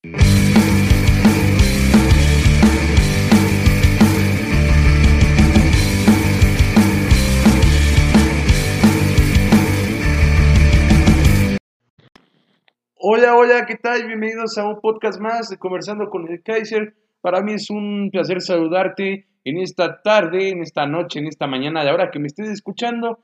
Hola, hola, ¿qué tal? Bienvenidos a un podcast más de Conversando con el Kaiser. Para mí es un placer saludarte en esta tarde, en esta noche, en esta mañana, a la hora que me estés escuchando.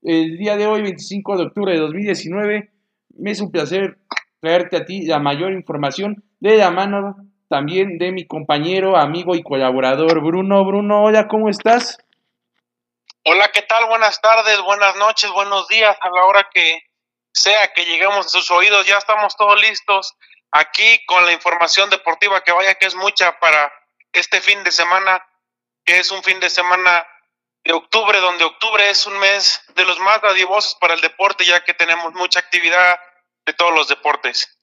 El día de hoy, 25 de octubre de 2019, me es un placer traerte a ti la mayor información de la mano también de mi compañero, amigo y colaborador Bruno. Bruno, hola, ¿cómo estás? Hola, ¿qué tal? Buenas tardes, buenas noches, buenos días a la hora que sea que lleguemos a sus oídos. Ya estamos todos listos aquí con la información deportiva que vaya que es mucha para este fin de semana, que es un fin de semana de octubre, donde octubre es un mes de los más dadivosos para el deporte, ya que tenemos mucha actividad de todos los deportes.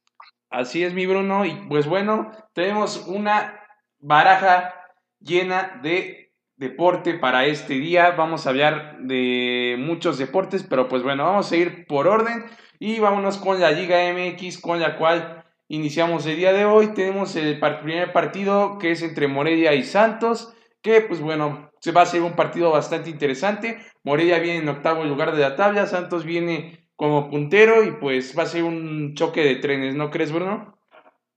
Así es, mi Bruno. Y pues bueno, tenemos una baraja llena de deporte para este día. Vamos a hablar de muchos deportes, pero pues bueno, vamos a ir por orden y vámonos con la Liga MX, con la cual iniciamos el día de hoy. Tenemos el primer partido que es entre Morelia y Santos, que pues bueno, se va a ser un partido bastante interesante. Morelia viene en octavo lugar de la tabla, Santos viene como puntero y pues va a ser un choque de trenes, ¿no crees, Bruno?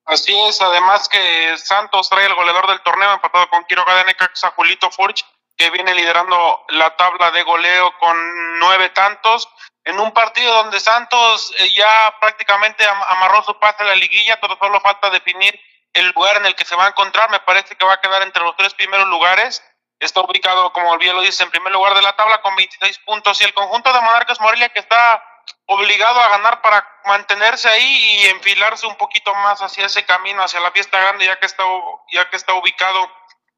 Así es, además que Santos trae el goleador del torneo empatado con Quiroga de Necaxa, Julito Furch, que viene liderando la tabla de goleo con nueve tantos, en un partido donde Santos eh, ya prácticamente amarró su pase a la liguilla, todo solo falta definir el lugar en el que se va a encontrar, me parece que va a quedar entre los tres primeros lugares, está ubicado, como bien lo dice, en primer lugar de la tabla con 26 puntos. Y el conjunto de Monarcas Morelia que está obligado a ganar para mantenerse ahí y enfilarse un poquito más hacia ese camino, hacia la fiesta grande, ya que está, ya que está ubicado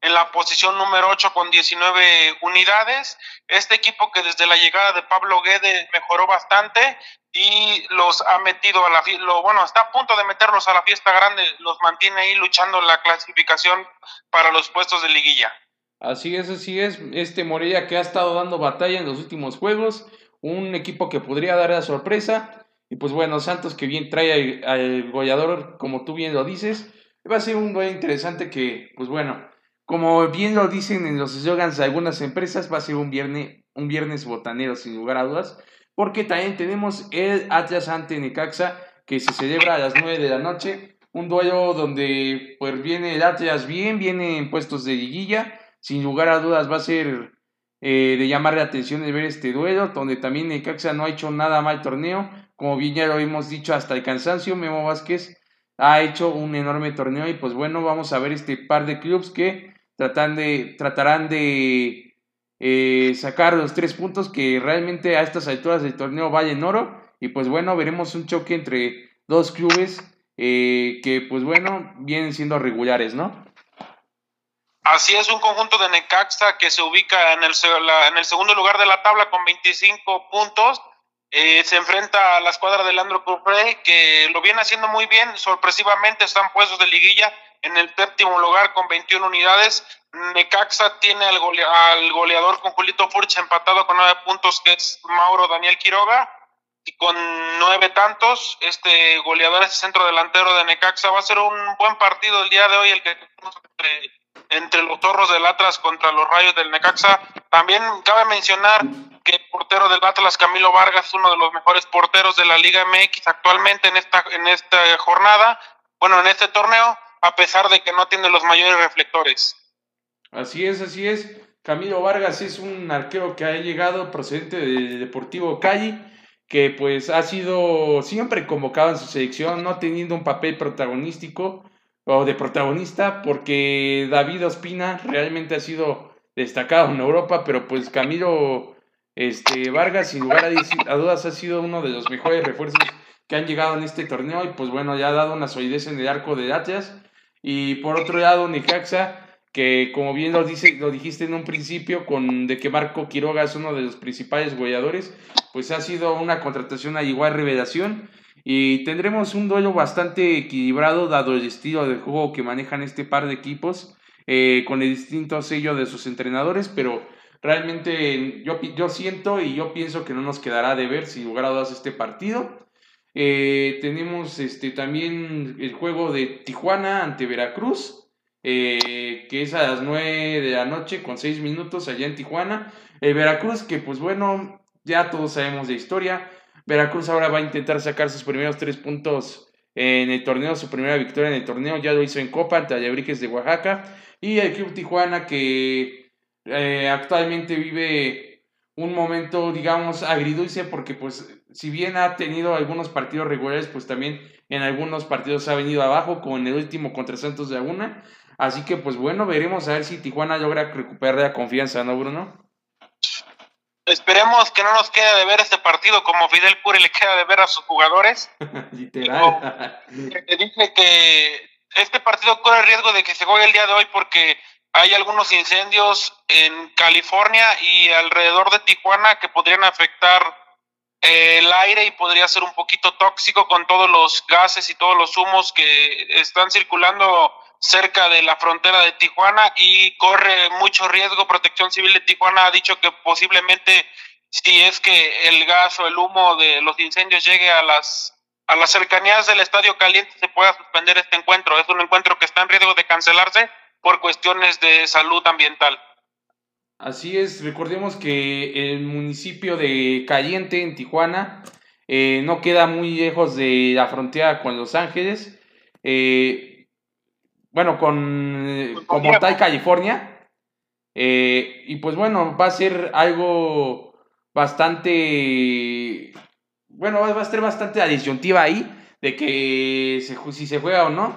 en la posición número 8 con 19 unidades. Este equipo que desde la llegada de Pablo Guede mejoró bastante y los ha metido a la lo bueno, está a punto de meterlos a la fiesta grande, los mantiene ahí luchando la clasificación para los puestos de liguilla. Así es, así es. Este Morella que ha estado dando batalla en los últimos juegos un equipo que podría dar la sorpresa. Y pues bueno, Santos que bien trae al, goleador, como tú bien lo dices. Va a ser un duelo interesante que, pues bueno, como bien lo dicen en los eslogans de algunas empresas, va a ser un viernes, un viernes botanero sin lugar a dudas. Porque también tenemos el Atlas ante Necaxa que se celebra a las 9 de la noche. Un duelo donde pues viene el Atlas bien, viene en puestos de liguilla. Sin lugar a dudas va a ser eh, de llamar la atención de ver este duelo, donde también Necaxa no ha hecho nada mal torneo, como bien ya lo hemos dicho hasta el cansancio, Memo Vázquez ha hecho un enorme torneo. Y pues bueno, vamos a ver este par de clubes que tratan de, tratarán de eh, sacar los tres puntos que realmente a estas alturas del torneo valen oro. Y pues bueno, veremos un choque entre dos clubes eh, que pues bueno, vienen siendo regulares, ¿no? Así es, un conjunto de Necaxa que se ubica en el, en el segundo lugar de la tabla con 25 puntos. Eh, se enfrenta a la escuadra de Landro Cufré, que lo viene haciendo muy bien. Sorpresivamente están puestos de liguilla en el séptimo lugar con 21 unidades. Necaxa tiene al, al goleador con Julito Furch empatado con nueve puntos, que es Mauro Daniel Quiroga. Y con nueve tantos, este goleador, ese centro delantero de Necaxa, va a ser un buen partido el día de hoy, el que entre los torros del Atlas contra los rayos del Necaxa. También cabe mencionar que el portero del Atlas, Camilo Vargas, es uno de los mejores porteros de la Liga MX actualmente en esta, en esta jornada, bueno, en este torneo, a pesar de que no tiene los mayores reflectores. Así es, así es. Camilo Vargas es un arquero que ha llegado procedente del Deportivo Cali, que pues ha sido siempre convocado en su selección, no teniendo un papel protagonístico, o de protagonista porque David Ospina realmente ha sido destacado en Europa, pero pues Camilo este, Vargas sin lugar a, dudas ha sido uno de los mejores refuerzos que han llegado en este torneo y pues bueno, ya ha dado una solidez en el arco de Atlas. Y por otro lado Necaxa que como bien lo, dice, lo dijiste en un principio, con de que Marco Quiroga es uno de los principales goleadores, pues ha sido una contratación a igual revelación y tendremos un duelo bastante equilibrado dado el estilo de juego que manejan este par de equipos eh, con el distinto sello de sus entrenadores, pero realmente yo, yo siento y yo pienso que no nos quedará de ver sin lugar a dudas este partido. Eh, tenemos este, también el juego de Tijuana ante Veracruz, eh, que es a las 9 de la noche con 6 minutos allá en Tijuana. El Veracruz, que pues bueno, ya todos sabemos de historia. Veracruz ahora va a intentar sacar sus primeros 3 puntos en el torneo, su primera victoria en el torneo, ya lo hizo en Copa ante de Oaxaca. Y el Club Tijuana, que eh, actualmente vive un momento, digamos, agridulce, porque pues si bien ha tenido algunos partidos regulares, pues también en algunos partidos ha venido abajo, como en el último contra Santos de Laguna. Así que pues bueno, veremos a ver si Tijuana logra recuperar la confianza, ¿no, Bruno? Esperemos que no nos quede de ver este partido como Fidel Puri le queda de ver a sus jugadores. Literal. dice que este partido corre el riesgo de que se juegue el día de hoy porque hay algunos incendios en California y alrededor de Tijuana que podrían afectar el aire y podría ser un poquito tóxico con todos los gases y todos los humos que están circulando cerca de la frontera de Tijuana y corre mucho riesgo. Protección Civil de Tijuana ha dicho que posiblemente si es que el gas o el humo de los incendios llegue a las a las cercanías del Estadio Caliente se pueda suspender este encuentro. Es un encuentro que está en riesgo de cancelarse por cuestiones de salud ambiental. Así es, recordemos que el municipio de Caliente, en Tijuana, eh, no queda muy lejos de la frontera con Los Ángeles. Eh, bueno, con pues como tal California. Eh, y pues bueno, va a ser algo bastante. Bueno, va a ser bastante la disyuntiva ahí de que si se juega o no.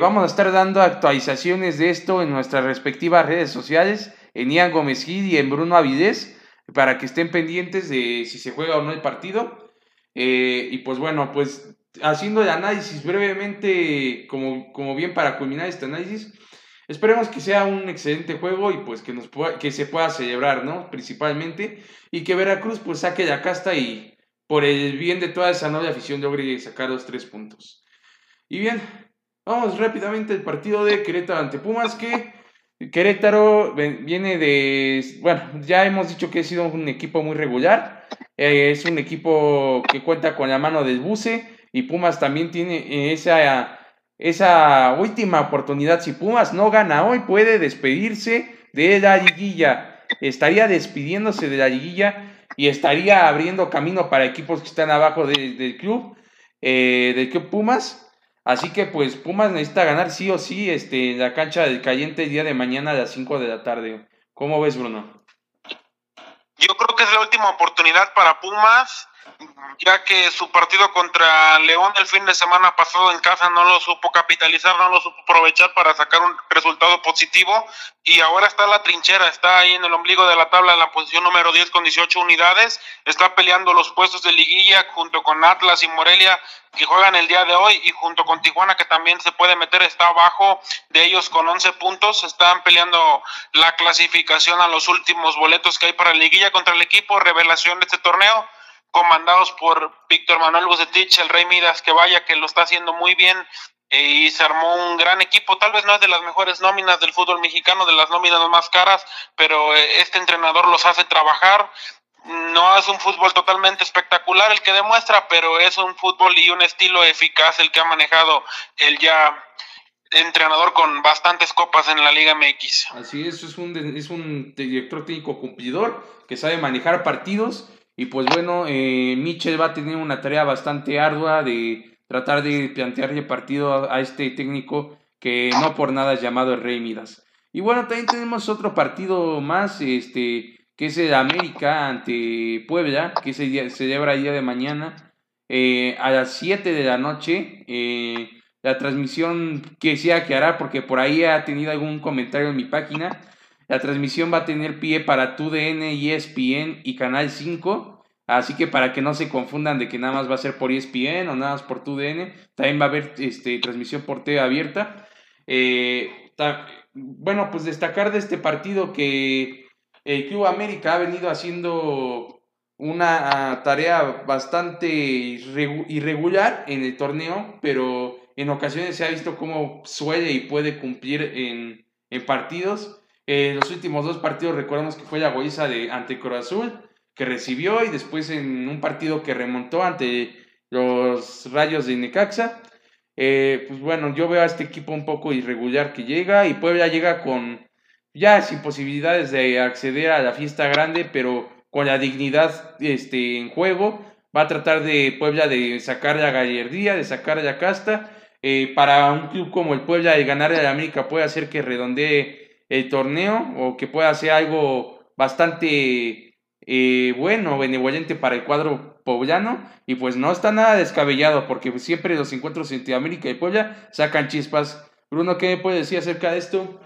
vamos a estar dando actualizaciones de esto en nuestras respectivas redes sociales en Ian Gómez Gil y en Bruno Avidez para que estén pendientes de si se juega o no el partido. Eh, y pues bueno, pues haciendo el análisis brevemente, como, como bien para culminar este análisis, esperemos que sea un excelente juego y pues que, nos que se pueda celebrar, ¿no? Principalmente, y que Veracruz pues saque la casta y por el bien de toda esa noble afición logre sacar los tres puntos. Y bien, vamos rápidamente al partido de Querétaro ante Pumas que Querétaro viene de, bueno, ya hemos dicho que ha sido un equipo muy regular, eh, es un equipo que cuenta con la mano del Buce y Pumas también tiene esa, esa última oportunidad. Si Pumas no gana hoy, puede despedirse de la liguilla, estaría despidiéndose de la liguilla y estaría abriendo camino para equipos que están abajo del club, eh, del club Pumas. Así que pues Pumas necesita ganar sí o sí este, la cancha del Caliente el día de mañana a las 5 de la tarde. ¿Cómo ves, Bruno? Yo creo que es la última oportunidad para Pumas ya que su partido contra León el fin de semana pasado en casa no lo supo capitalizar, no lo supo aprovechar para sacar un resultado positivo y ahora está la trinchera, está ahí en el ombligo de la tabla en la posición número 10 con 18 unidades, está peleando los puestos de liguilla junto con Atlas y Morelia que juegan el día de hoy y junto con Tijuana que también se puede meter, está abajo de ellos con 11 puntos, están peleando la clasificación a los últimos boletos que hay para liguilla contra el equipo, revelación de este torneo comandados por Víctor Manuel Bucetich, el Rey Midas, que vaya, que lo está haciendo muy bien eh, y se armó un gran equipo. Tal vez no es de las mejores nóminas del fútbol mexicano, de las nóminas más caras, pero eh, este entrenador los hace trabajar. No es un fútbol totalmente espectacular el que demuestra, pero es un fútbol y un estilo eficaz el que ha manejado el ya entrenador con bastantes copas en la Liga MX. Así es, es un, es un director técnico cumplidor que sabe manejar partidos y pues bueno, eh, Mitchell va a tener una tarea bastante ardua de tratar de plantearle partido a, este técnico que no por nada es llamado el Rey Midas. Y bueno, también tenemos otro partido más, este, que es el América ante Puebla, que se celebra el día de mañana eh, a las 7 de la noche. Eh, la transmisión que sea que hará, porque por ahí ha tenido algún comentario en mi página. La transmisión va a tener pie para TUDN, ESPN y Canal 5. Así que para que no se confundan de que nada más va a ser por ESPN o nada más por TUDN, también va a haber este, transmisión por TV abierta. Eh, bueno, pues destacar de este partido que el Club América ha venido haciendo una tarea bastante irregular en el torneo, pero en ocasiones se ha visto cómo suele y puede cumplir en, en partidos. En los últimos dos partidos recordamos que fue la goiza de ante Cruz Azul, que recibió, y después en un partido que remontó ante los Rayos de Necaxa. Eh, pues bueno, yo veo a este equipo un poco irregular que llega y Puebla llega con ya sin posibilidades de acceder a la fiesta grande, pero con la dignidad este, en juego. Va a tratar de Puebla de sacar la gallardía, de sacar la casta. Eh, para un club como el Puebla, de ganar a la América puede hacer que redondee el torneo o que pueda hacer algo bastante eh, bueno, benevolente para el cuadro poblano. Y pues no está nada descabellado, porque siempre los encuentros entre América y Puebla sacan chispas. Bruno, ¿qué me puede decir acerca de esto?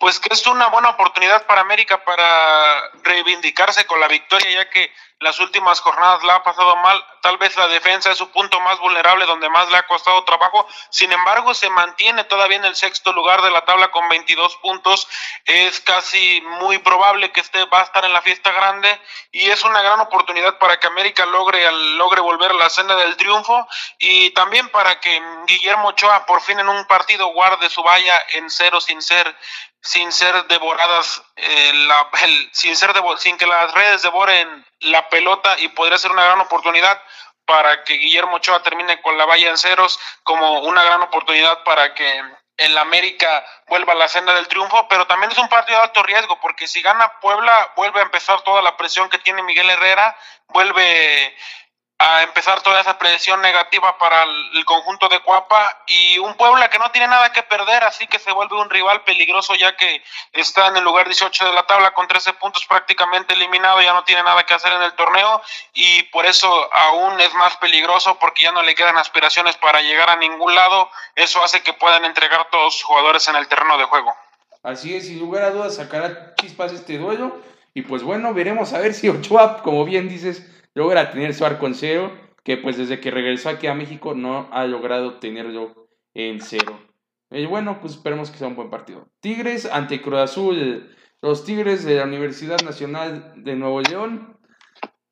pues que es una buena oportunidad para América para reivindicarse con la victoria, ya que las últimas jornadas la ha pasado mal. Tal vez la defensa es su punto más vulnerable, donde más le ha costado trabajo. Sin embargo, se mantiene todavía en el sexto lugar de la tabla con 22 puntos. Es casi muy probable que esté, va a estar en la fiesta grande y es una gran oportunidad para que América logre, logre volver a la senda del triunfo y también para que Guillermo Ochoa por fin en un partido guarde su valla en cero sin ser sin ser devoradas, eh, la, sin, ser sin que las redes devoren la pelota y podría ser una gran oportunidad para que Guillermo Ochoa termine con la valla en ceros, como una gran oportunidad para que el América vuelva a la senda del triunfo, pero también es un partido de alto riesgo, porque si gana Puebla, vuelve a empezar toda la presión que tiene Miguel Herrera, vuelve a empezar toda esa presión negativa para el, conjunto de Cuapa y un Puebla que no tiene nada que perder, así que se vuelve un rival peligroso ya que está en el lugar 18 de la tabla con 13 puntos prácticamente eliminado, ya no tiene nada que hacer en el torneo y por eso aún es más peligroso porque ya no le quedan aspiraciones para llegar a ningún lado, eso hace que puedan entregar todos los jugadores en el terreno de juego. Así es, sin lugar a dudas sacará chispas este duelo y pues bueno, veremos a ver si Ochoa, como bien dices, logra tener su arco en cero, que pues desde que regresó aquí a México no ha logrado tenerlo en cero. Y bueno, pues esperemos que sea un buen partido. Tigres ante Cruz Azul. Los Tigres de la Universidad Nacional de Nuevo León.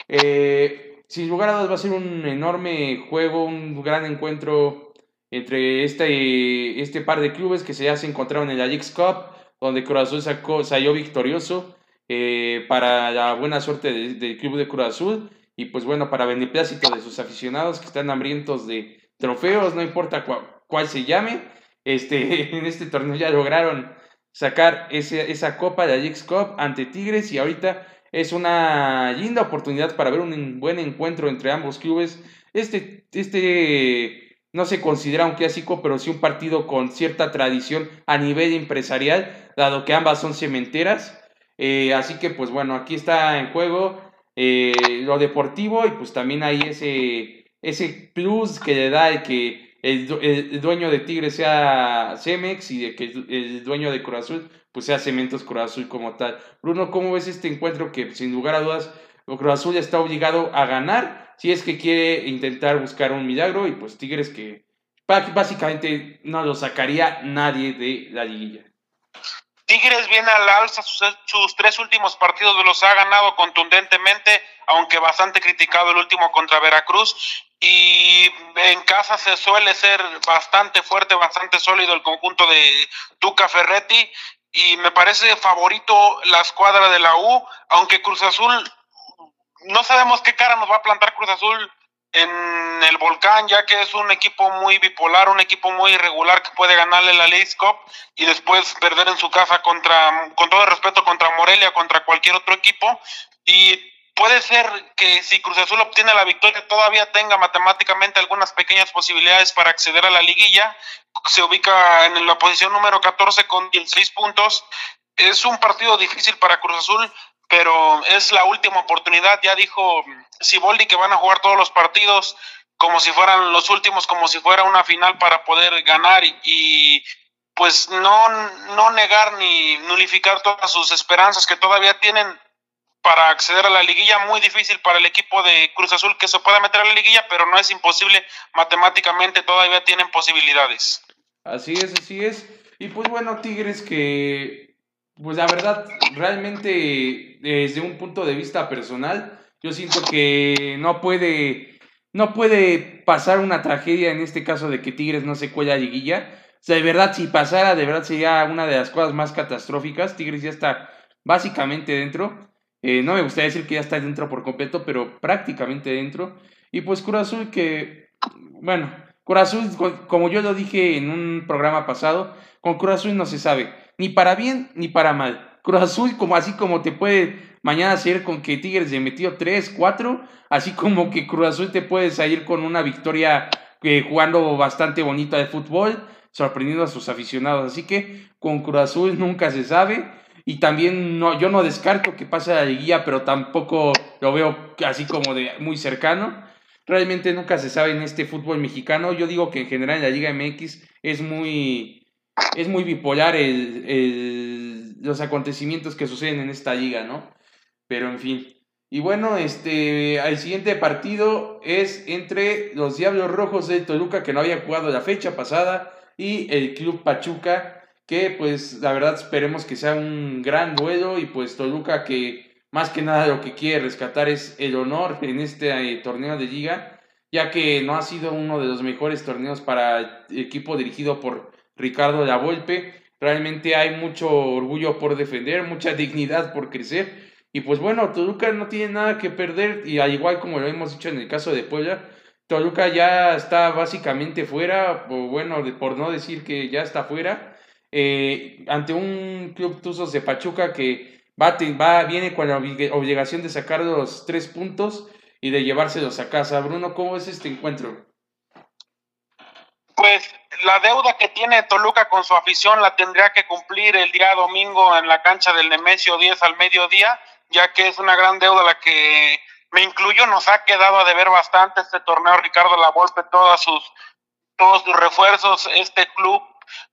Eh, sin lugar a dudas va a ser un enorme juego, un gran encuentro entre este, este par de clubes que ya se encontraron en la Leagues Cup, donde Cruz Azul sacó, salió victorioso eh, para la buena suerte del club de Cruz Azul y pues bueno, para beneplácito de sus aficionados que están hambrientos de trofeos, no importa cuál se llame, este, en este torneo ya lograron sacar ese, esa copa de la Cup ante Tigres y ahorita es una linda oportunidad para ver un buen encuentro entre ambos clubes. Este, este no se considera un clásico, pero sí un partido con cierta tradición a nivel empresarial, dado que ambas son cementeras. Eh, así que pues bueno, aquí está en juego eh, lo deportivo y pues también hay ese, ese plus que le da el que el, dueño de Tigre sea Cemex y de que el, dueño de Cruz pues sea Cementos Cruz como tal. Bruno, ¿cómo ves este encuentro que sin lugar a dudas Cruz Azul está obligado a ganar si es que quiere intentar buscar un milagro y pues Tigres que básicamente no lo sacaría nadie de la liguilla? Tigres viene al alza, sus, tres últimos partidos los ha ganado contundentemente, aunque bastante criticado el último contra Veracruz. Y en casa se suele ser bastante fuerte, bastante sólido el conjunto de Tuca Ferretti. Y me parece favorito la escuadra de la U, aunque Cruz Azul, no sabemos qué cara nos va a plantar Cruz Azul en el Volcán, ya que es un equipo muy bipolar, un equipo muy irregular que puede ganarle la League Cup y después perder en su casa contra, con todo el respeto, contra Morelia, contra cualquier otro equipo. Y puede ser que si Cruz Azul obtiene la victoria todavía tenga matemáticamente algunas pequeñas posibilidades para acceder a la liguilla. Se ubica en la posición número 14 con 16 puntos. Es un partido difícil para Cruz Azul, pero es la última oportunidad. Ya dijo Siboldi que van a jugar todos los partidos como si fueran los últimos, como si fuera una final para poder ganar y, pues no, no negar ni nulificar todas sus esperanzas que todavía tienen para acceder a la liguilla. Muy difícil para el equipo de Cruz Azul que se pueda meter a la liguilla, pero no es imposible. Matemáticamente todavía tienen posibilidades. Así es, así es. Y pues bueno, Tigres que pues la verdad, realmente desde un punto de vista personal, yo siento que no puede, no puede pasar una tragedia en este caso de que Tigres no se cuela a liguilla. O sea, de verdad, si pasara, de verdad sería una de las cosas más catastróficas. Tigres ya está básicamente dentro. Eh, no me gustaría decir que ya está dentro por completo, pero prácticamente dentro. Y pues Cruz Azul que, bueno, Cruz Azul, como yo lo dije en un programa pasado, con Cruz Azul no se sabe, ni para bien ni para mal. Cruz Azul, como así como te puede mañana salir con que Tigres le metió 3, 4, así como que Cruz Azul te puede salir con una victoria eh, jugando bastante bonita de fútbol, sorprendiendo a sus aficionados. Así que con Cruz Azul nunca se sabe. Y también no, yo no descarto que pase la liguilla, pero tampoco lo veo así como de muy cercano. Realmente nunca se sabe en este fútbol mexicano. Yo digo que en general en la Liga MX es muy, es muy bipolar los acontecimientos que suceden en esta liga, ¿no? Pero en fin. Y bueno, este, el siguiente partido es entre los Diablos Rojos de Toluca, que no había jugado la fecha pasada, y el Club Pachuca, que pues la verdad esperemos que sea un gran duelo, y pues Toluca que más que nada lo que quiere rescatar es el honor en este eh, torneo de liga, ya que no ha sido uno de los mejores torneos para el equipo dirigido por Ricardo Lavolpe. Realmente hay mucho orgullo por defender, mucha dignidad por crecer. Y pues bueno, Toluca no tiene nada que perder y al igual como lo hemos dicho en el caso de Puebla, Toluca ya está básicamente fuera, o bueno, por no decir que ya está fuera, eh, ante un club Tuzos de Pachuca que va, viene con la obligación de sacar los tres puntos y de llevárselos a casa. Bruno, ¿cómo es este encuentro? Pues la deuda que tiene Toluca con su afición la tendría que cumplir el día domingo en la cancha del Nemesio 10 al mediodía, ya que es una gran deuda la que me incluyo, nos ha quedado a deber bastante este torneo Ricardo Lavolpe, todas sus, todos sus refuerzos, este club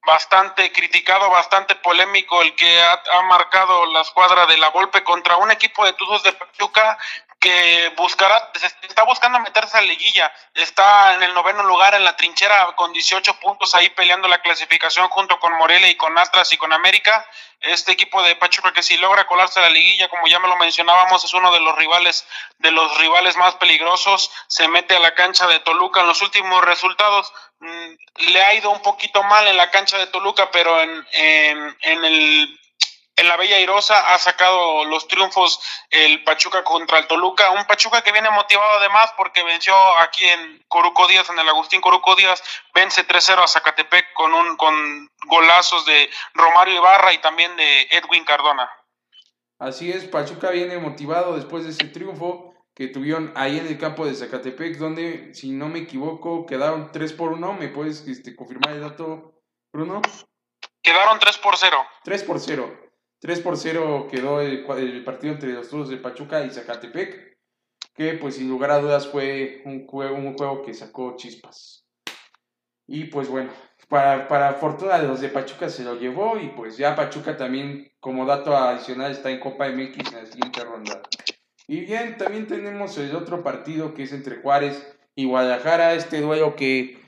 bastante criticado, bastante polémico, el que ha, marcado la escuadra de la golpe contra un equipo de Tuzos de Pachuca que buscará, está buscando meterse a la liguilla, está en el noveno lugar en la trinchera con 18 puntos ahí peleando la clasificación junto con Morelia y con Atlas y con América. Este equipo de Pachuca que si logra colarse a la liguilla, como ya me lo mencionábamos, es uno de los rivales de los rivales más peligrosos, se mete a la cancha de Toluca en los últimos resultados. Mm, le ha ido un poquito mal en la cancha de Toluca, pero en, en, en el en la Bella Irosa ha sacado los triunfos el Pachuca contra el Toluca, un Pachuca que viene motivado además porque venció aquí en Coruco Díaz, en el Agustín Coruco Díaz, vence 3-0 a Zacatepec con un con golazos de Romario Ibarra y también de Edwin Cardona. Así es, Pachuca viene motivado después de ese triunfo que tuvieron ahí en el campo de Zacatepec, donde, si no me equivoco, quedaron 3 por 1. ¿Me puedes este, confirmar el dato, Bruno? Quedaron 3 por 0. 3 por 0. 3 por 0 quedó el, partido entre los Toros de Pachuca y Zacatepec, que pues sin lugar a dudas fue un juego, un juego que sacó chispas. Y pues bueno, para, para fortuna de los de Pachuca se lo llevó y pues ya Pachuca también como dato adicional está en Copa MX en la siguiente ronda. Y bien, también tenemos el otro partido que es entre Juárez y Guadalajara, este duelo que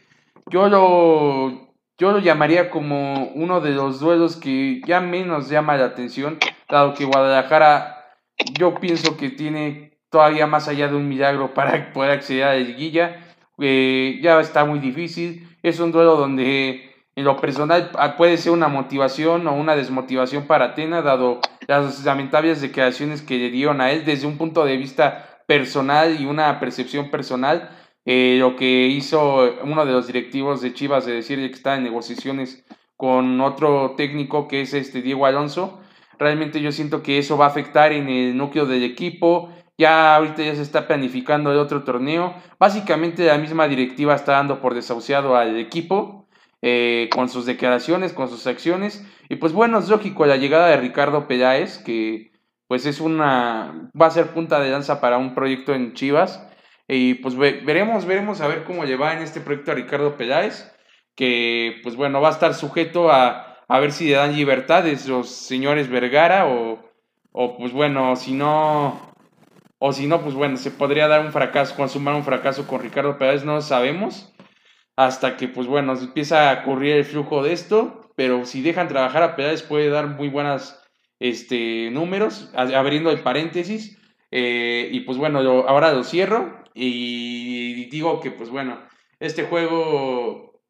yo lo yo lo llamaría como uno de los duelos que ya menos llama la atención, dado que Guadalajara yo pienso que tiene todavía más allá de un milagro para poder acceder a la liguilla. Eh, ya está muy difícil. Es un duelo donde en lo personal ah, puede ser una motivación o una desmotivación para Atena, dado las lamentables declaraciones que le dieron a él desde un punto de vista personal y una percepción personal eh, lo que hizo uno de los directivos de Chivas de decir que está en negociaciones con otro técnico que es este Diego Alonso. Realmente yo siento que eso va a afectar en el núcleo del equipo. Ya ahorita ya se está planificando el otro torneo. Básicamente la misma directiva está dando por desahuciado al equipo eh, con sus declaraciones, con sus acciones. Y pues bueno, es lógico la llegada de Ricardo Peláez, que pues es una, va a ser punta de lanza para un proyecto en Chivas. Y pues veremos, veremos a ver cómo lleva en este proyecto a Ricardo Peláez, que pues bueno, va a estar sujeto a, a ver si le dan libertades los señores Vergara o, o pues bueno, si no, o si no, pues bueno, se podría dar un fracaso, consumar un fracaso con Ricardo Peláez, no sabemos, hasta que pues bueno, empieza a correr el flujo de esto, pero si dejan trabajar a Peláez puede dar muy buenas este, números, abriendo el paréntesis, eh, y pues bueno, ahora lo cierro y digo que, pues bueno, este juego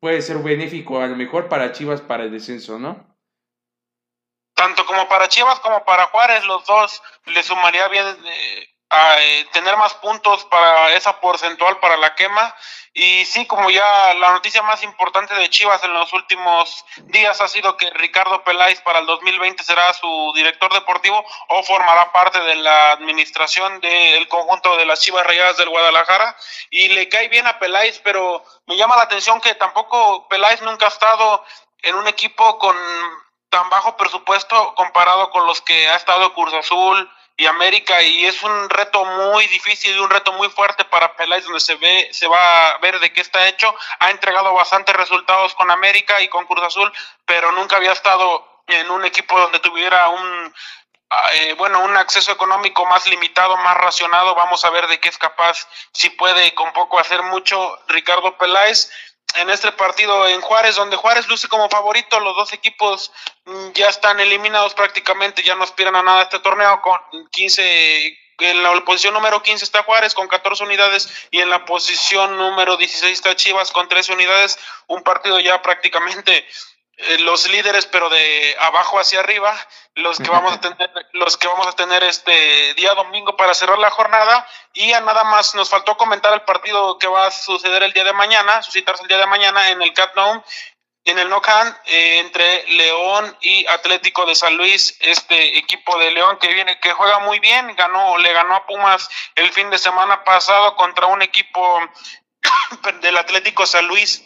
puede ser benéfico a lo mejor para Chivas para el descenso, ¿no? Tanto como para Chivas como para Juárez, los dos le sumaría bien eh, eh, tener más puntos para esa porcentual para la quema. Y sí, como ya la noticia más importante de Chivas en los últimos días ha sido que Ricardo Peláez para el 2020 será su director deportivo o formará parte de la administración del conjunto de las Chivas Rayadas del Guadalajara. Y le cae bien a Peláez, pero me llama la atención que tampoco Peláez nunca ha estado en un equipo con tan bajo presupuesto comparado con los que ha estado Cruz Azul, y América y es un reto muy difícil y un reto muy fuerte para Peláez donde se ve se va a ver de qué está hecho. Ha entregado bastantes resultados con América y con Cruz Azul pero nunca había estado en un equipo donde tuviera un eh, bueno un acceso económico más limitado más racionado. Vamos a ver de qué es capaz si puede con poco hacer mucho Ricardo Peláez en este partido en Juárez, donde Juárez luce como favorito, los dos equipos ya están eliminados prácticamente, ya no aspiran a nada este torneo, con 15, en la posición número 15 está Juárez con 14 unidades y en la posición número 16 está Chivas con 13 unidades, un partido ya prácticamente eh, los líderes, pero de abajo hacia arriba, los que vamos a tener, los que vamos a tener este día domingo para cerrar la jornada. Y a nada más nos faltó comentar el partido que va a suceder el día de mañana, suscitarse el día de mañana en el Cat en el Nocan, eh, entre León y Atlético de San Luis, este equipo de León que viene, que juega muy bien, ganó, le ganó a Pumas el fin de semana pasado contra un equipo del Atlético San Luis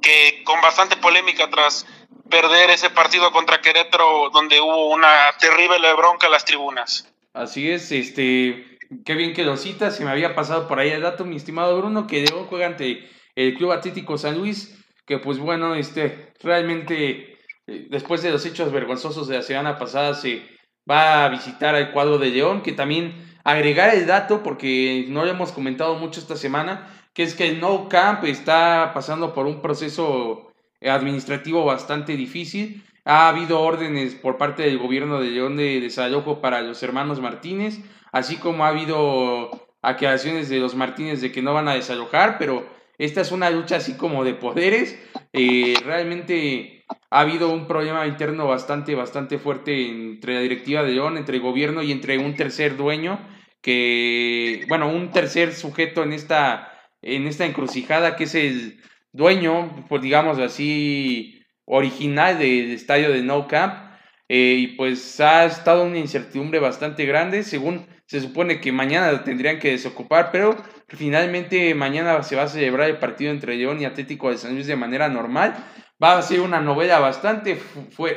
que con bastante polémica tras perder ese partido contra Querétaro donde hubo una terrible bronca en las tribunas. Así es, este, qué bien que lo citas, se me había pasado por ahí el dato, mi estimado Bruno, que León juega ante el Club Atlético San Luis, que pues bueno, este, realmente eh, después de los hechos vergonzosos de la semana pasada se va a visitar al cuadro de León, que también agregar el dato, porque no lo hemos comentado mucho esta semana, que es que el No Camp está pasando por un proceso administrativo bastante difícil. Ha habido órdenes por parte del gobierno de León de desalojo para los hermanos Martínez, así como ha habido aclaraciones de los Martínez de que no van a desalojar, pero esta es una lucha así como de poderes. Eh, realmente ha habido un problema interno bastante, bastante fuerte entre la directiva de León, entre el gobierno y entre un tercer dueño, que, bueno, un tercer sujeto en esta en esta encrucijada que es el dueño, pues digamos así, original del estadio de No Camp. Eh, y pues ha estado una incertidumbre bastante grande, según se supone que mañana lo tendrían que desocupar, pero finalmente mañana se va a celebrar el partido entre León y Atlético de San Luis de manera normal. Va a ser una novela bastante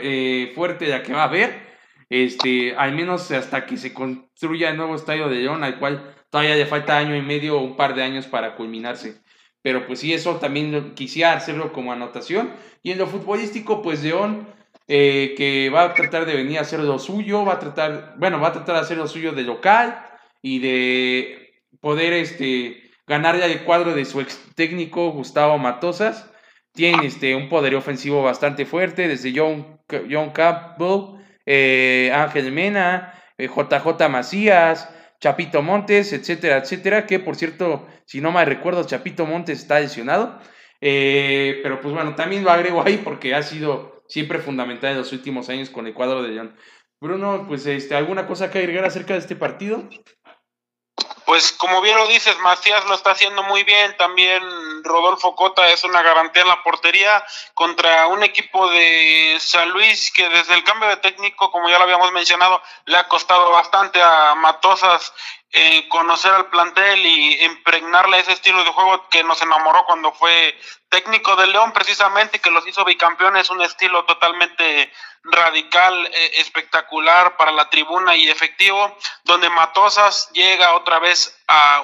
eh, fuerte la que va a haber, este, al menos hasta que se construya el nuevo estadio de León, al cual Todavía le falta año y medio o un par de años para culminarse. Pero pues sí, eso también quisiera hacerlo como anotación. Y en lo futbolístico, pues León, eh, que va a tratar de venir a hacer lo suyo, va a tratar, bueno, va a tratar de hacer lo suyo de local y de poder este, ganarle al cuadro de su ex técnico Gustavo Matosas. Tiene este, un poder ofensivo bastante fuerte, desde John, John Campbell, eh, Ángel Mena, JJ eh, Macías, Chapito Montes, etcétera, etcétera, que por cierto, si no me recuerdo, Chapito Montes está lesionado. Eh, pero pues bueno, también lo agrego ahí porque ha sido siempre fundamental en los últimos años con el cuadro de León. Bruno, pues este, ¿alguna cosa que agregar acerca de este partido? Pues como bien lo dices, Macías lo está haciendo muy bien, también Rodolfo Cota es una garantía en la portería contra un equipo de San Luis que desde el cambio de técnico, como ya lo habíamos mencionado, le ha costado bastante a Matosas eh, conocer al plantel y impregnarle ese estilo de juego que nos enamoró cuando fue técnico de León precisamente, que los hizo bicampeones, un estilo totalmente radical, eh, espectacular para la tribuna y efectivo, donde Matosas llega otra vez a,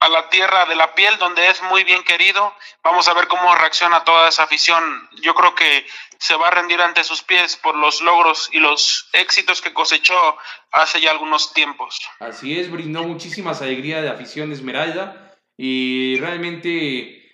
a, la tierra de la piel, donde es muy bien querido. Vamos a ver cómo reacciona toda esa afición. Yo creo que se va a rendir ante sus pies por los logros y los éxitos que cosechó hace ya algunos tiempos. Así es, brindó muchísimas alegrías de afición Esmeralda y realmente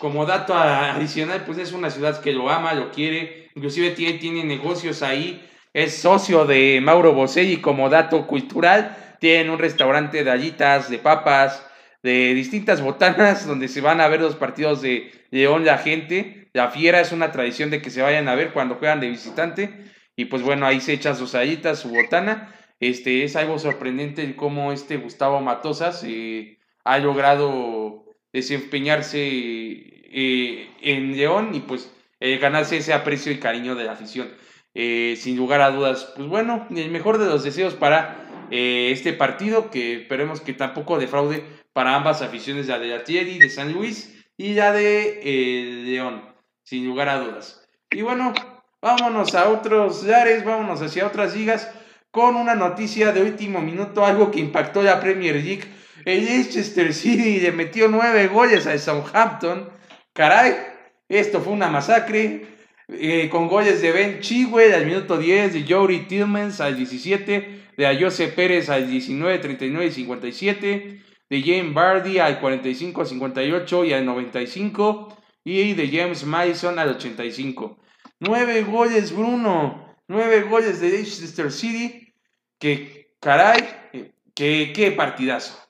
como dato adicional, pues es una ciudad que lo ama, lo quiere, inclusive tiene, tiene negocios ahí, es socio de Mauro Boselli como dato cultural, tienen un restaurante de allitas, de papas, de distintas botanas donde se van a ver los partidos de León la gente, la fiera es una tradición de que se vayan a ver cuando juegan de visitante. Y pues bueno, ahí se echan sus allitas, su botana. Este, es algo sorprendente cómo este Gustavo Matosas eh, ha logrado desempeñarse eh, en León y pues eh, ganarse ese aprecio y cariño de la afición. sin lugar a dudas, pues bueno, el mejor de los deseos para este partido, que esperemos que tampoco defraude para ambas aficiones, la de la Thierry de San Luis y la de León, sin lugar a dudas. Y bueno, vámonos a otros lares, vámonos hacia otras ligas con una noticia de último minuto, algo que impactó la Premier League. El Leicester City le metió nueve goles al Southampton. Caray, esto fue una masacre. Eh, con goles de Ben Chigwell al minuto 10, de Jory Tillmans al 17, de Ayose Pérez al 19, 39 y 57, de James Bardi al 45, 58 y al 95, y de James Madison al 85. Nueve goles, Bruno. Nueve goles de Leicester City que caray, que, qué partidazo.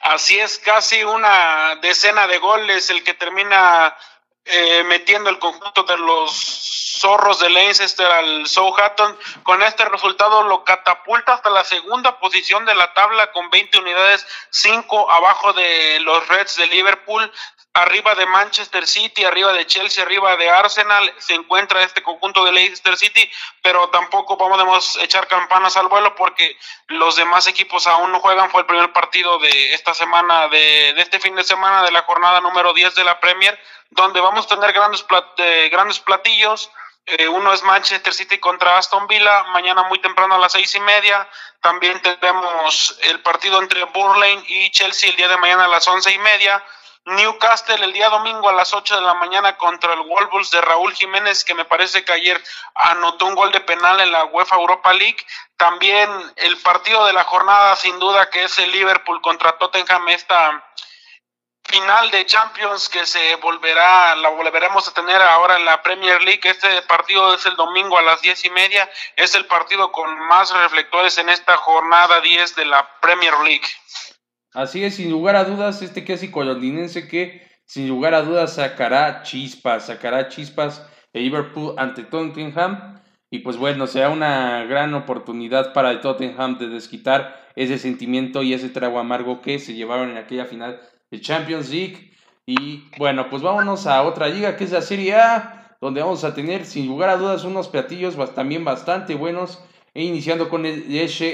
Así es, casi una decena de goles el que termina eh, metiendo el conjunto de los zorros de Leicester al Southampton. Con este resultado lo catapulta hasta la segunda posición de la tabla con 20 unidades, 5 abajo de los Reds de Liverpool arriba de Manchester City, arriba de Chelsea, arriba de Arsenal, se encuentra este conjunto de Leicester City, pero tampoco podemos echar campanas al vuelo porque los demás equipos aún no juegan. Fue el primer partido de esta semana, de, este fin de semana, de la jornada número 10 de la Premier, donde vamos a tener grandes, grandes platillos. Eh, uno es Manchester City contra Aston Villa, mañana muy temprano a las seis y media. También tendremos el partido entre Burley y Chelsea el día de mañana a las once y media. Newcastle el día domingo a las 8 de la mañana contra el Wolves de Raúl Jiménez, que me parece que ayer anotó un gol de penal en la UEFA Europa League. También el partido de la jornada, sin duda, que es el Liverpool contra Tottenham, esta final de Champions que se volverá, la volveremos a tener ahora en la Premier League. Este partido es el domingo a las diez y media. Es el partido con más reflectores en esta jornada 10 de la Premier League. Así es, sin lugar a dudas, este clásico londinense que sin lugar a dudas sacará chispas, sacará chispas el Liverpool ante Tottenham. Y pues bueno, será una gran oportunidad para el Tottenham de desquitar ese sentimiento y ese trago amargo que se llevaron en aquella final de Champions League. Y bueno, pues vámonos a otra liga que es la Serie A, donde vamos a tener sin lugar a dudas unos platillos también bastante buenos. E iniciando con el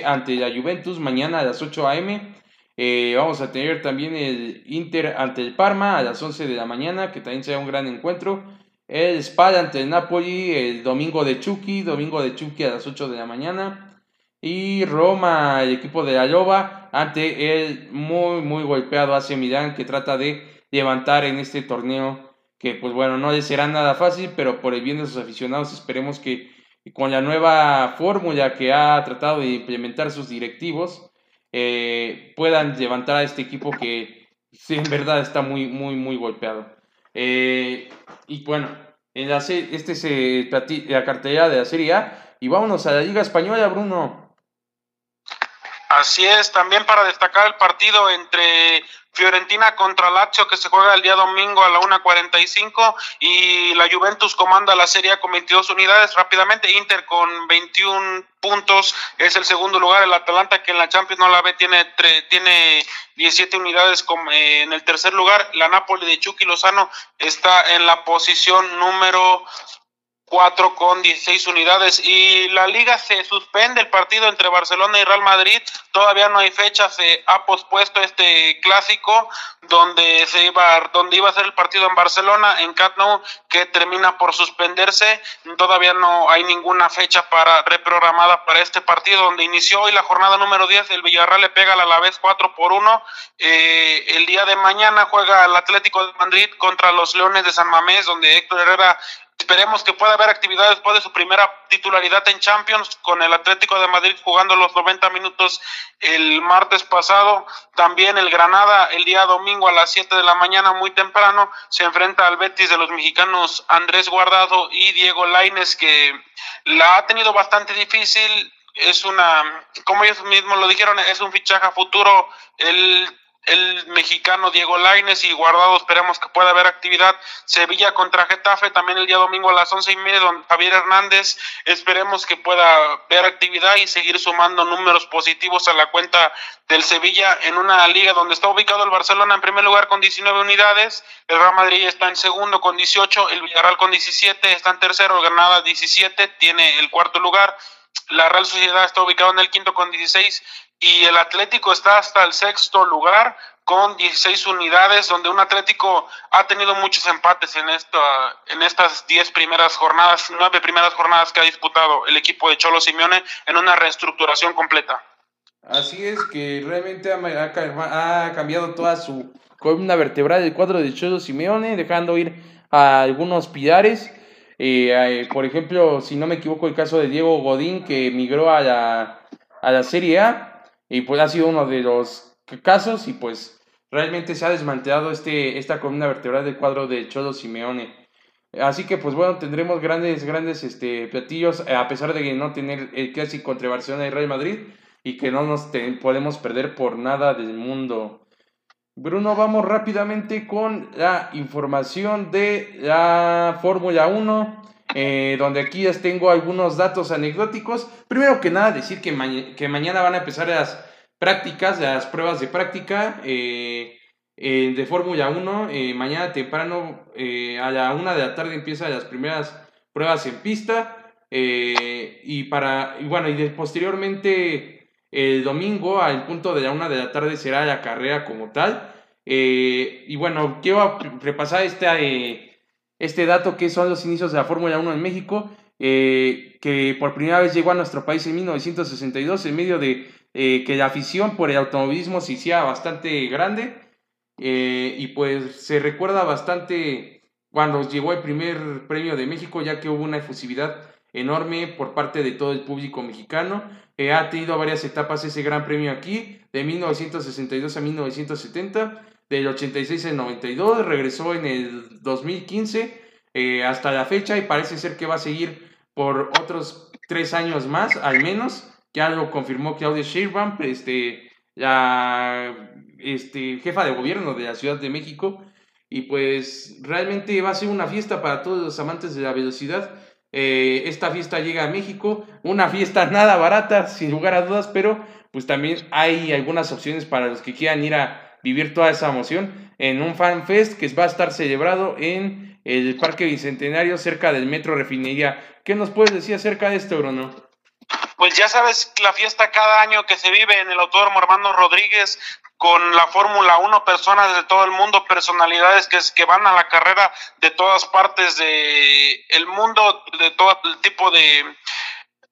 ante la Juventus mañana a las 8 am. Eh, vamos a tener también el Inter ante el Parma a las 11 de la mañana, que también será un gran encuentro. El Spal ante el Napoli el domingo de Chucky, domingo de Chucky a las 8 de la mañana. Y Roma, el equipo de la Loba, ante el muy, muy golpeado AC Milán, que trata de levantar en este torneo, que pues bueno, no le será nada fácil, pero por el bien de sus aficionados esperemos que con la nueva fórmula que ha tratado de implementar sus directivos, eh, puedan levantar a este equipo que en verdad está muy, muy, muy golpeado. Eh, y bueno, en la, este es la cartelera de la Serie A. Y vámonos a la Liga Española, Bruno. Así es, también para destacar el partido entre Fiorentina contra Lazio que se juega el día domingo a la 1.45 y la Juventus comanda la Serie con 22 unidades rápidamente, Inter con 21 puntos es el segundo lugar, el Atalanta que en la Champions no la ve tiene, tiene 17 unidades eh, en el tercer lugar, la Napoli de Chucky Lozano está en la posición número 4 con 16 unidades y la liga se suspende el partido entre Barcelona y Real Madrid. Todavía no hay fecha se ha pospuesto este clásico donde se iba donde iba a ser el partido en Barcelona en Camp Nou que termina por suspenderse. Todavía no hay ninguna fecha para reprogramada para este partido donde inició hoy la jornada número 10 el Villarreal le pega a la Alavés 4 por 1 eh, el día de mañana juega el Atlético de Madrid contra los Leones de San Mamés donde Héctor Herrera Esperemos que pueda haber actividad después de su primera titularidad en Champions con el Atlético de Madrid jugando los 90 minutos el martes pasado. También el Granada el día domingo a las 7 de la mañana muy temprano se enfrenta al Betis de los mexicanos Andrés Guardado y Diego Laines que la ha tenido bastante difícil. Es una, como ellos mismos lo dijeron, es un fichaje futuro. El el mexicano Diego Laines y Guardado esperemos que pueda haber actividad. Sevilla contra Getafe también el día domingo a las once y media, don Javier Hernández, esperemos que pueda ver actividad y seguir sumando números positivos a la cuenta del Sevilla en una liga donde está ubicado el Barcelona en primer lugar con 19 unidades, el Real Madrid está en segundo con 18, el Villarreal con 17, está en tercero, Granada 17, tiene el cuarto lugar, la Real Sociedad está ubicado en el quinto con 16 y el Atlético está hasta el sexto lugar con 16 unidades, donde un Atlético ha tenido muchos empates en, esta, en estas 10 primeras jornadas, 9 primeras jornadas que ha disputado el equipo de Cholo Simeone en una reestructuración completa. Así es que realmente ha, ha cambiado toda su columna vertebral del cuadro de Cholo Simeone, dejando ir a algunos pilares. Eh, eh, por ejemplo, si no me equivoco, el caso de Diego Godín, que migró a la, a la Serie A y pues ha sido uno de los casos y pues realmente se ha desmantelado este, esta columna vertebral del cuadro de Cholo Simeone. Así que pues bueno, tendremos grandes, grandes este, platillos, a pesar de que no tener el clásico entre Barcelona y Real Madrid y que no nos podemos perder por nada del mundo. Bruno, vamos rápidamente con la información de la Fórmula 1. Eh, donde aquí ya tengo algunos datos anecdóticos. Primero que nada, decir que, que mañana van a empezar las prácticas, las pruebas de práctica eh, eh, de Fórmula 1. mañana temprano, a la una de la tarde, empiezan las primeras pruebas en pista. y para, y bueno, y posteriormente el domingo, al punto de la una de la tarde, será la carrera como tal. y bueno, quiero repasar esta este dato que son los inicios de la Fórmula 1 en México, eh, que por primera vez llegó a nuestro país en 1962 en medio de eh, que la afición por el automovilismo se hiciera bastante grande eh, y pues se recuerda bastante cuando llegó el primer premio de México ya que hubo una efusividad enorme por parte de todo el público mexicano. ha tenido varias etapas ese gran premio aquí, de 1962 a 1970 del 86 al 92, regresó en el 2015 eh, hasta la fecha y parece ser que va a seguir por otros tres años más, al menos. Ya lo confirmó Claudia Sheinbaum, este, la este, jefa de gobierno de la Ciudad de México. Y pues realmente va a ser una fiesta para todos los amantes de la velocidad. Eh, esta fiesta llega a México, una fiesta nada barata, sin lugar a dudas, pero pues también hay algunas opciones para los que quieran ir a vivir toda esa emoción en un fan fest que va a estar celebrado en el Parque Bicentenario cerca del Metro Refinería. ¿Qué nos puedes decir acerca de esto, Bruno? Pues ya sabes, la fiesta cada año que se vive en el Autódromo Armando Rodríguez con la Fórmula 1, personas de todo el mundo, personalidades que, que van a la carrera de todas partes del el mundo, de todo el tipo de,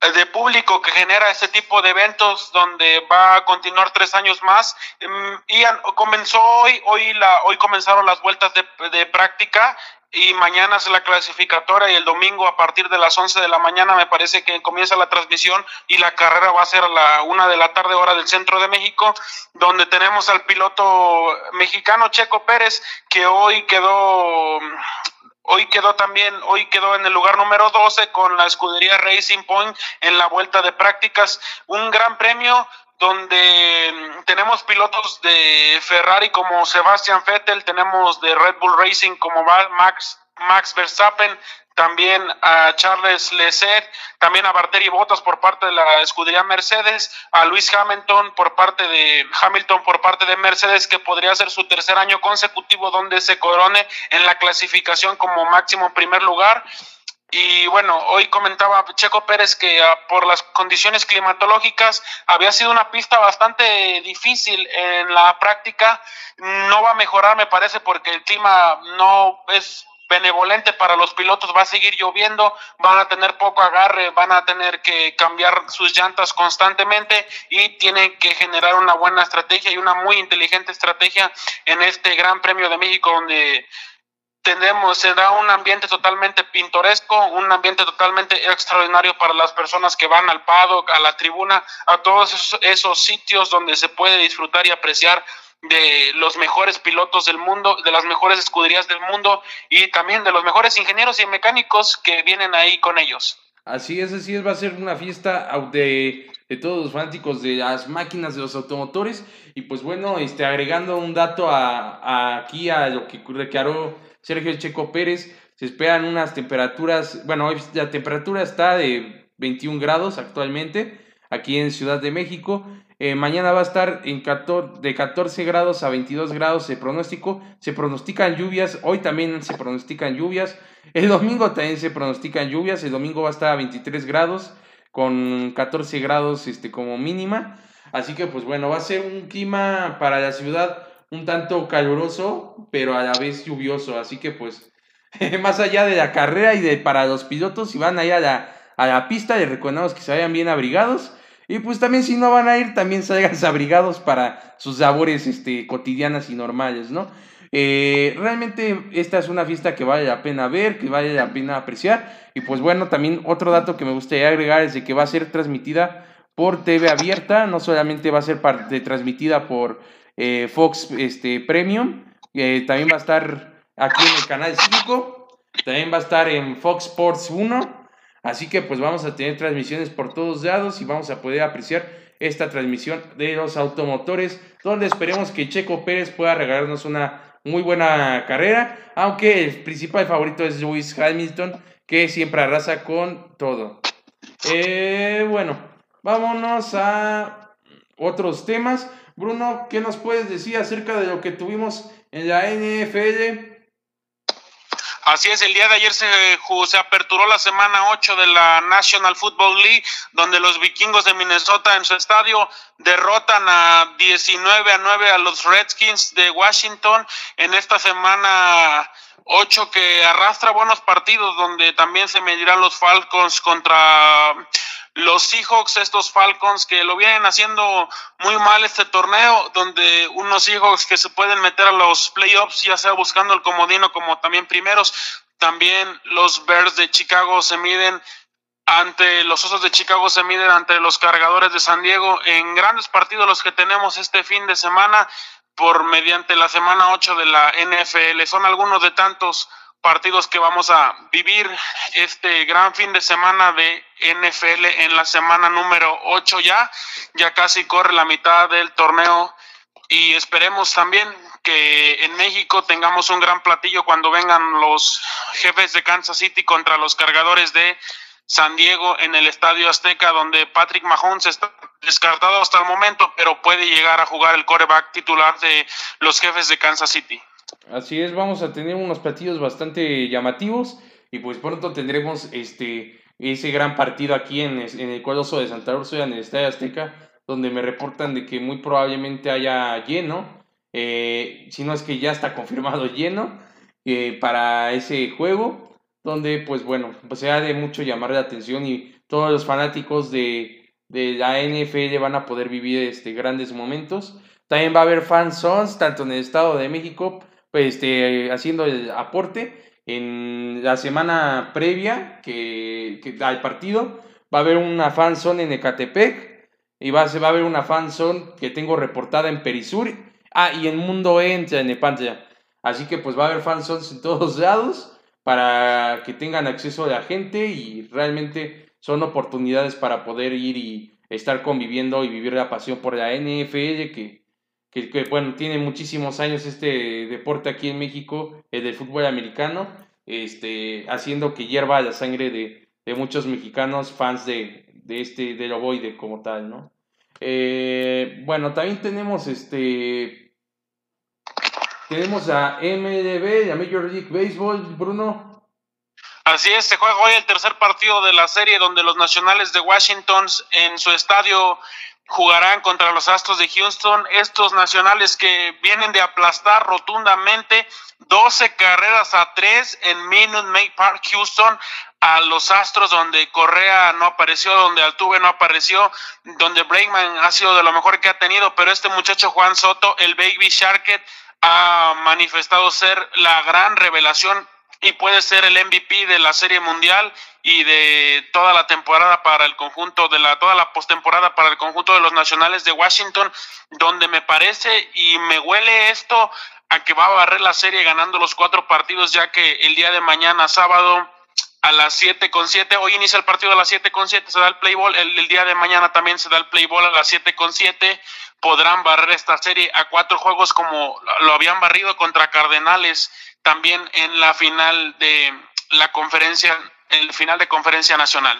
de público que genera este tipo de eventos donde va a continuar tres años más. Em, y comenzó hoy hoy la hoy comenzaron las vueltas de, de práctica y mañana es la clasificatoria y el domingo a partir de las 11 de la mañana me parece que comienza la transmisión y la carrera va a ser a la una de la tarde hora del centro de México donde tenemos al piloto mexicano Checo Pérez que hoy quedó Hoy quedó también, hoy quedó en el lugar número 12 con la escudería Racing Point en la vuelta de prácticas. Un gran premio donde mm, tenemos pilotos de Ferrari como Sebastian Vettel, tenemos de Red Bull Racing como Max, Max Verstappen, también a Charles Leclerc, también a Barteri Bottas por parte de la escudería Mercedes, a Luis Hamilton por parte de Hamilton por parte de Mercedes que podría ser su tercer año consecutivo donde se corone en la clasificación como máximo primer lugar. Y bueno, hoy comentaba Checo Pérez que ah, por las condiciones climatológicas había sido una pista bastante difícil en la práctica. No va a mejorar, me parece, porque el clima no es benevolente para los pilotos, va a seguir lloviendo, van a tener poco agarre, van a tener que cambiar sus llantas constantemente y tienen que generar una buena estrategia y una muy inteligente estrategia en este Gran Premio de México donde tenemos, se un ambiente totalmente pintoresco, un ambiente totalmente extraordinario para las personas que van al paddock, a la tribuna, a todos esos sitios donde se puede disfrutar y apreciar de los mejores pilotos del mundo, de las mejores escuderías del mundo y también de los mejores ingenieros y mecánicos que vienen ahí con ellos. Así es, así es, va a ser una fiesta de de todos los fanáticos de las máquinas de los automotores. Y pues bueno, este, agregando un dato a, aquí a lo que declaró Sergio Checo Pérez, se esperan unas temperaturas, bueno, hoy la temperatura está de 21 grados actualmente aquí en Ciudad de México. Eh, mañana va a estar en de 14 grados a 22 grados de pronóstico. Se pronostican lluvias. Hoy también se pronostican lluvias. El domingo también se pronostican lluvias. El domingo va a estar a 23 grados con 14 grados este, como mínima. Así que pues bueno, va a ser un clima para la ciudad un tanto caluroso, pero a la vez lluvioso. Así que pues más allá de la carrera y de para los pilotos, si van ahí a la, a la pista, les recomendamos que se vayan bien abrigados y pues también si no van a ir, también salgan abrigados para sus labores este, cotidianas y normales, ¿no? Eh, realmente esta es una fiesta que vale la pena ver, que vale la pena apreciar. Y pues bueno, también otro dato que me gustaría agregar es de que va a ser transmitida por TV abierta, no solamente va a ser parte, transmitida por eh, Fox este, Premium, eh, también va a estar aquí en el canal 5, también va a estar en Fox Sports 1 Así que pues vamos a tener transmisiones por todos lados y vamos a poder apreciar esta transmisión de los automotores, donde esperemos que Checo Pérez pueda regalarnos una muy buena carrera, aunque el principal favorito es Lewis Hamilton, que siempre arrasa con todo. Eh, bueno, vámonos a otros temas. Bruno, ¿qué nos puedes decir acerca de lo que tuvimos en la NFL? Así es, el día de ayer se, se aperturó la semana 8 de la National Football League, donde los vikingos de Minnesota en su estadio derrotan a 19 a 9 a los Redskins de Washington. En esta semana 8 que arrastra buenos partidos, donde también se medirán los Falcons contra los Seahawks, estos Falcons que lo vienen haciendo muy mal este torneo, donde unos Seahawks que se pueden meter a los playoffs, ya sea buscando el comodino como también primeros, también los Bears de Chicago se miden ante los Osos de Chicago se miden ante los Cargadores de San Diego en grandes partidos los que tenemos este fin de semana por mediante la semana 8 de la NFL. Son algunos de tantos partidos que vamos a vivir este gran fin de semana de NFL en la semana número 8 ya. Ya casi corre la mitad del torneo y esperemos también que en México tengamos un gran platillo cuando vengan los jefes de Kansas City contra los cargadores de San Diego en el Estadio Azteca, donde Patrick Mahomes está descartado hasta el momento, pero puede llegar a jugar el coreback titular de los jefes de Kansas City. Así es, vamos a tener unos platillos bastante llamativos y pues pronto tendremos este ese gran partido aquí en, en el Coloso de Santa Úrsula, en el Estadio Azteca, donde me reportan de que muy probablemente haya lleno, eh, si no es que ya está confirmado lleno eh, para ese juego, donde pues bueno, pues se ha de mucho llamar la atención y todos los fanáticos de, de la NFL van a poder vivir este, grandes momentos. También va a haber fans tanto en el Estado de México este, haciendo el aporte. En la semana previa que, al partido va a haber una fanzone en Ecatepec y va, va a haber una fanzone que tengo reportada en Perisur. Ah, y en Mundo Entra en Nepantla. Así que pues va a haber fanzones en todos lados para que tengan acceso a la gente y realmente son oportunidades para poder ir y estar conviviendo y vivir la pasión por la NFL que que, bueno, tiene muchísimos años este deporte aquí en México, el del fútbol americano, este, haciendo que hierva la sangre de, de muchos mexicanos fans de, de este, del ovoide como tal, ¿no? Eh, bueno, también tenemos este, tenemos a MLB, a Major League Baseball, Bruno. Así es, se juega hoy el tercer partido de la serie donde los nacionales de Washington en su estadio jugarán contra los Astros de Houston, estos nacionales que vienen de aplastar rotundamente 12 carreras a 3 en Minute Maid Park, Houston, a los Astros donde Correa no apareció, donde Altuve no apareció, donde Breakman ha sido de lo mejor que ha tenido, pero este muchacho Juan Soto, el Baby Sharket, ha manifestado ser la gran revelación y puede ser el MVP de la Serie Mundial y de toda la temporada para el conjunto de la toda la postemporada para el conjunto de los Nacionales de Washington, donde me parece y me huele esto a que va a barrer la serie ganando los cuatro partidos, ya que el día de mañana sábado a las 7 con 7. Hoy inicia el partido a las 7 con 7, se da el play ball. El, día de mañana también se da el play ball a las 7 con 7. Podrán barrer esta serie a cuatro juegos como lo habían barrido contra Cardenales también en la final de la conferencia, el final de conferencia nacional.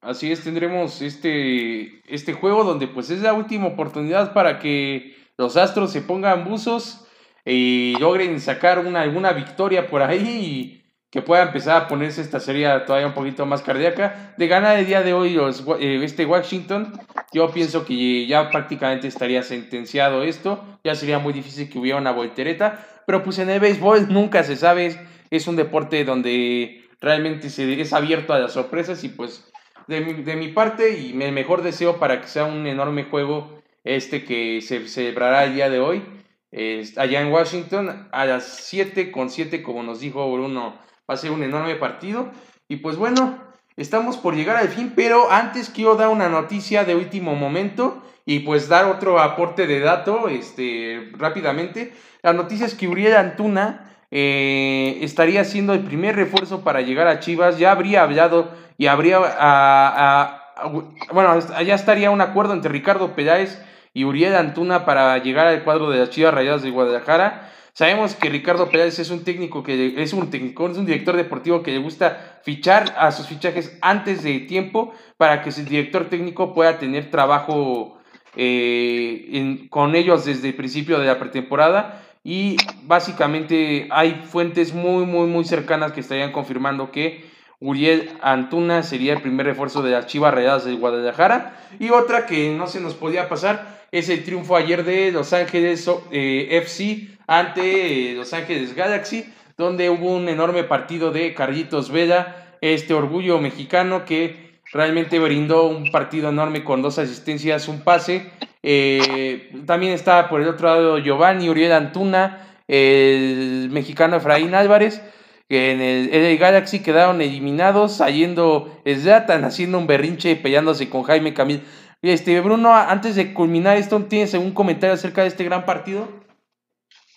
Así es, tendremos este, este juego donde pues es la última oportunidad para que los Astros se pongan buzos y logren sacar una, alguna victoria por ahí y que pueda empezar a ponerse esta serie todavía un poquito más cardíaca. De ganar el día de hoy los, eh, este Washington, yo pienso que ya prácticamente estaría sentenciado esto, ya sería muy difícil que hubiera una voltereta, pero pues en el béisbol nunca se sabe, es un deporte donde realmente se, es abierto a las sorpresas y pues de mi, de mi parte y mi mejor deseo para que sea un enorme juego este que se celebrará el día de hoy. Allá en Washington a las 7 con 7 como nos dijo Bruno va a ser un enorme partido y pues bueno estamos por llegar al fin pero antes quiero dar una noticia de último momento y pues dar otro aporte de dato este, rápidamente la noticia es que Uriel Antuna eh, estaría siendo el primer refuerzo para llegar a Chivas. Ya habría hablado y habría. bueno, ya estaría un acuerdo entre Ricardo Peláez y Uriel Antuna para llegar al cuadro de las Chivas Rayadas de Guadalajara. Sabemos que Ricardo Peláez es un técnico que es un técnico, es un director deportivo que le gusta fichar a sus fichajes antes de tiempo para que su director técnico pueda tener trabajo eh, con ellos desde el principio de la pretemporada y básicamente hay fuentes muy, muy, muy cercanas que estarían confirmando que Uriel Antuna sería el primer refuerzo de las Chivas Rayadas de Guadalajara. Y otra que no se nos podía pasar es el triunfo ayer de Los Ángeles eh, FC ante Los Ángeles Galaxy, donde hubo un enorme partido de Carlitos Vela, este orgullo mexicano que realmente brindó un partido enorme con dos asistencias, un pase eh, también está por el otro lado Giovanni Uriel Antuna, el mexicano Efraín Álvarez, que en el, Galaxy quedaron eliminados, saliendo Zlatan haciendo un berrinche y peleándose con Jaime Camil. Este, Bruno, antes de culminar esto, ¿tienes algún comentario acerca de este gran partido?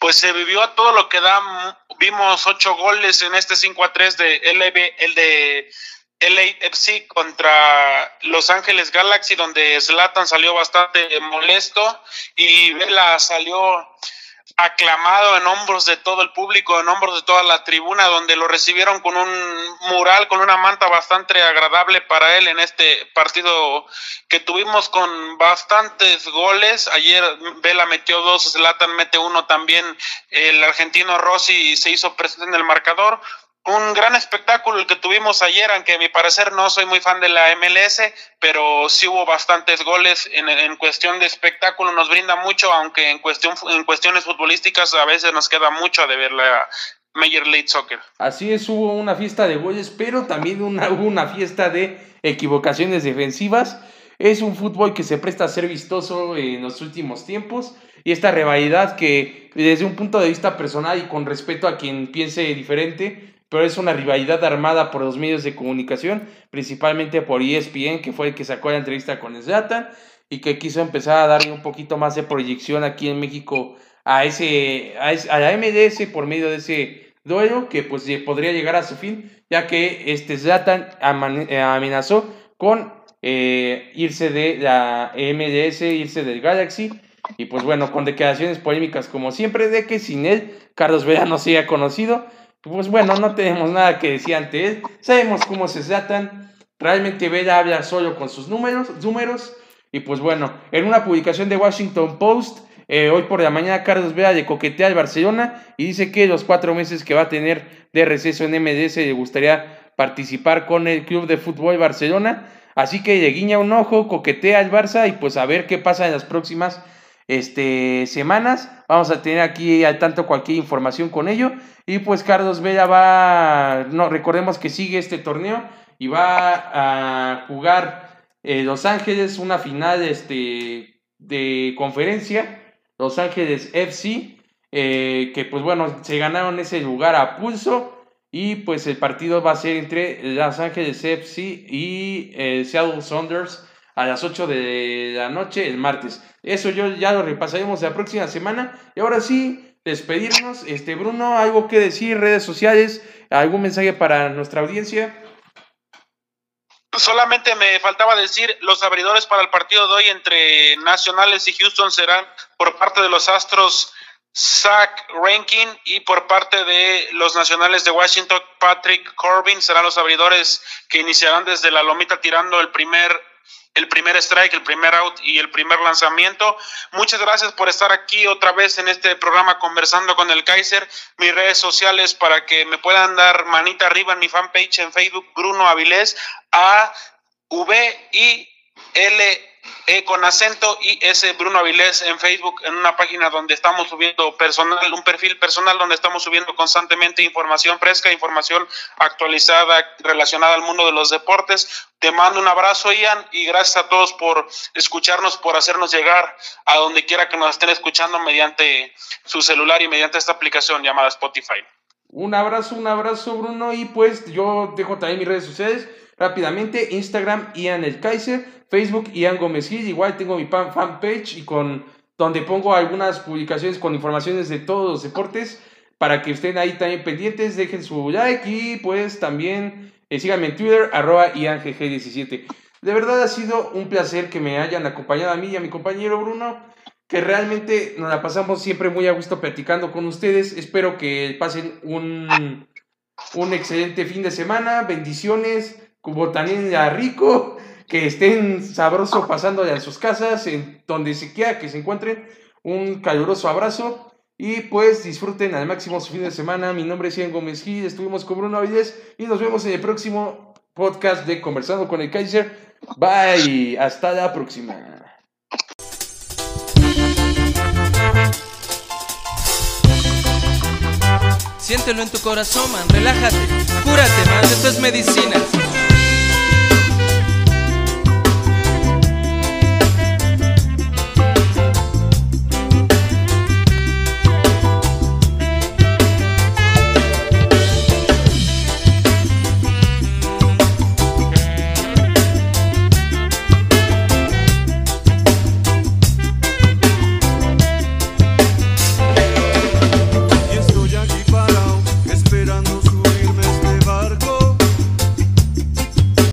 Pues se vivió a todo lo que da. Vimos ocho goles en este 5 a 3 de LB, el de LAFC contra Los Ángeles Galaxy, donde Zlatan salió bastante molesto y Vela salió aclamado en hombros de todo el público, en hombros de toda la tribuna, donde lo recibieron con un mural, con una manta bastante agradable para él en este partido que tuvimos con bastantes goles. Ayer Vela metió dos, Zlatan mete uno también, el argentino Rossi se hizo presente en el marcador un gran espectáculo el que tuvimos ayer, aunque a mi parecer no soy muy fan de la MLS, pero sí hubo bastantes goles en, cuestión de espectáculo, nos brinda mucho, aunque en, cuestión, en cuestiones futbolísticas a veces nos queda mucho de ver la Major League Soccer. Así es, hubo una fiesta de goles, pero también una, hubo una fiesta de equivocaciones defensivas. Es un fútbol que se presta a ser vistoso en los últimos tiempos y esta rivalidad que desde un punto de vista personal y con respeto a quien piense diferente, pero es una rivalidad armada por los medios de comunicación, principalmente por ESPN, que fue el que sacó la entrevista con Zlatan y que quiso empezar a darle un poquito más de proyección aquí en México a, ese, a, la MDS por medio de ese duelo que pues podría llegar a su fin, ya que este Zlatan eh, amenazó con eh, irse de la MDS, irse del Galaxy, y pues bueno, con declaraciones polémicas como siempre de que sin él Carlos Vela no se conocido, pues bueno, no tenemos nada que decir ante él. Sabemos cómo se tratan. Realmente Vela habla solo con sus números, números. Y pues bueno, en una publicación de Washington Post, eh, hoy por la mañana Carlos Vela le coquetea al Barcelona y dice que los cuatro meses que va a tener de receso en MDS le gustaría participar con el Club de Fútbol Barcelona. Así que le guiña un ojo, coquetea al Barça y pues a ver qué pasa en las próximas este, semanas. Vamos a tener aquí al tanto cualquier información con ello. Y pues Carlos Vela va, no, recordemos que sigue este torneo y va a jugar eh, Los Ángeles una final este, de conferencia, Los Ángeles FC, eh, que pues bueno, se ganaron ese lugar a pulso. Y pues el partido va a ser entre Los Ángeles FC y eh, Seattle Saunders a las 8 de la noche el martes. Eso yo ya lo repasaremos la próxima semana. Y ahora sí, despedirnos. Este, Bruno, algo que decir, redes sociales, algún mensaje para nuestra audiencia. Solamente me faltaba decir, los abridores para el partido de hoy entre Nacionales y Houston serán por parte de los Astros Zach Rankin y por parte de los Nacionales de Washington Patrick Corbin serán los abridores que iniciarán desde la lomita tirando el primer el primer strike, el primer out y el primer lanzamiento. Muchas gracias por estar aquí otra vez en este programa conversando con el Kaiser. Mis redes sociales para que me puedan dar manita arriba en mi fanpage en Facebook, Bruno Avilés, A V I L e con acento y ese Bruno Avilés en Facebook, en una página donde estamos subiendo personal, un perfil personal donde estamos subiendo constantemente información fresca, información actualizada relacionada al mundo de los deportes. Te mando un abrazo, Ian, y gracias a todos por escucharnos, por hacernos llegar a donde quiera que nos estén escuchando mediante su celular y mediante esta aplicación llamada Spotify. Un abrazo, un abrazo, Bruno, y pues yo dejo también mis redes sociales rápidamente, Instagram, Ian el Kaiser, Facebook, Ian Gómez Gil. Igual tengo mi fanpage y con donde pongo algunas publicaciones con informaciones de todos los deportes para que estén ahí también pendientes, dejen su like y pues también eh, síganme en Twitter, arroba IanGG17. De verdad ha sido un placer que me hayan acompañado a mí y a mi compañero Bruno, que realmente nos la pasamos siempre muy a gusto platicando con ustedes. Espero que pasen un, un excelente fin de semana, bendiciones, ya rico que estén sabroso pasándole a sus casas, en donde se quiera que se encuentren. Un caluroso abrazo y pues disfruten al máximo su fin de semana. Mi nombre es Ian Gómez Gil, estuvimos con Bruno Avides y nos vemos en el próximo podcast de Conversando con el Kaiser. Bye, hasta la próxima. Siéntelo en tu corazón, man, relájate, cúrate, man, esto es medicina.